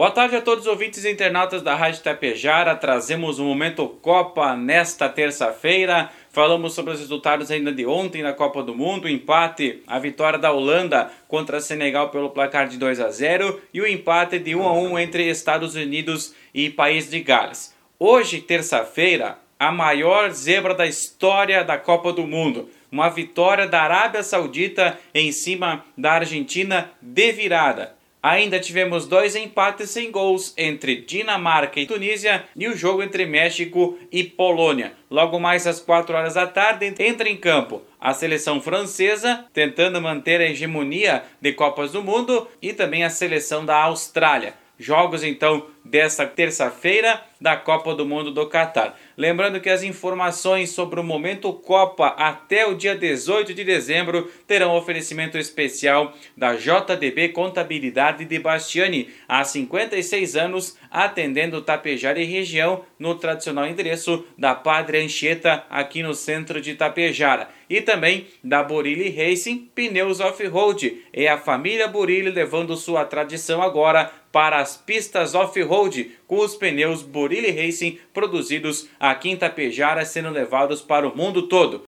Boa tarde a todos os ouvintes e internautas da Rádio Tapejara. Trazemos o Momento Copa nesta terça-feira. Falamos sobre os resultados ainda de ontem na Copa do Mundo, o empate, a vitória da Holanda contra Senegal pelo placar de 2 a 0 e o empate de 1 a 1 entre Estados Unidos e País de Gales. Hoje, terça-feira, a maior zebra da história da Copa do Mundo. Uma vitória da Arábia Saudita em cima da Argentina de virada. Ainda tivemos dois empates sem gols entre Dinamarca e Tunísia e o jogo entre México e Polônia. Logo mais às 4 horas da tarde entra em campo a seleção francesa, tentando manter a hegemonia de Copas do Mundo, e também a seleção da Austrália. Jogos então desta terça-feira da Copa do Mundo do Catar. Lembrando que as informações sobre o momento Copa até o dia 18 de dezembro terão oferecimento especial da JDB Contabilidade de Bastiani, há 56 anos, atendendo Tapejara e região no tradicional endereço da Padre Anchieta, aqui no centro de Tapejara. E também da Burilli Racing Pneus Off-Road. É a família Burilli levando sua tradição agora para as pistas off-road com os pneus Burilli Racing produzidos aqui em Tapejara sendo levados para o mundo todo.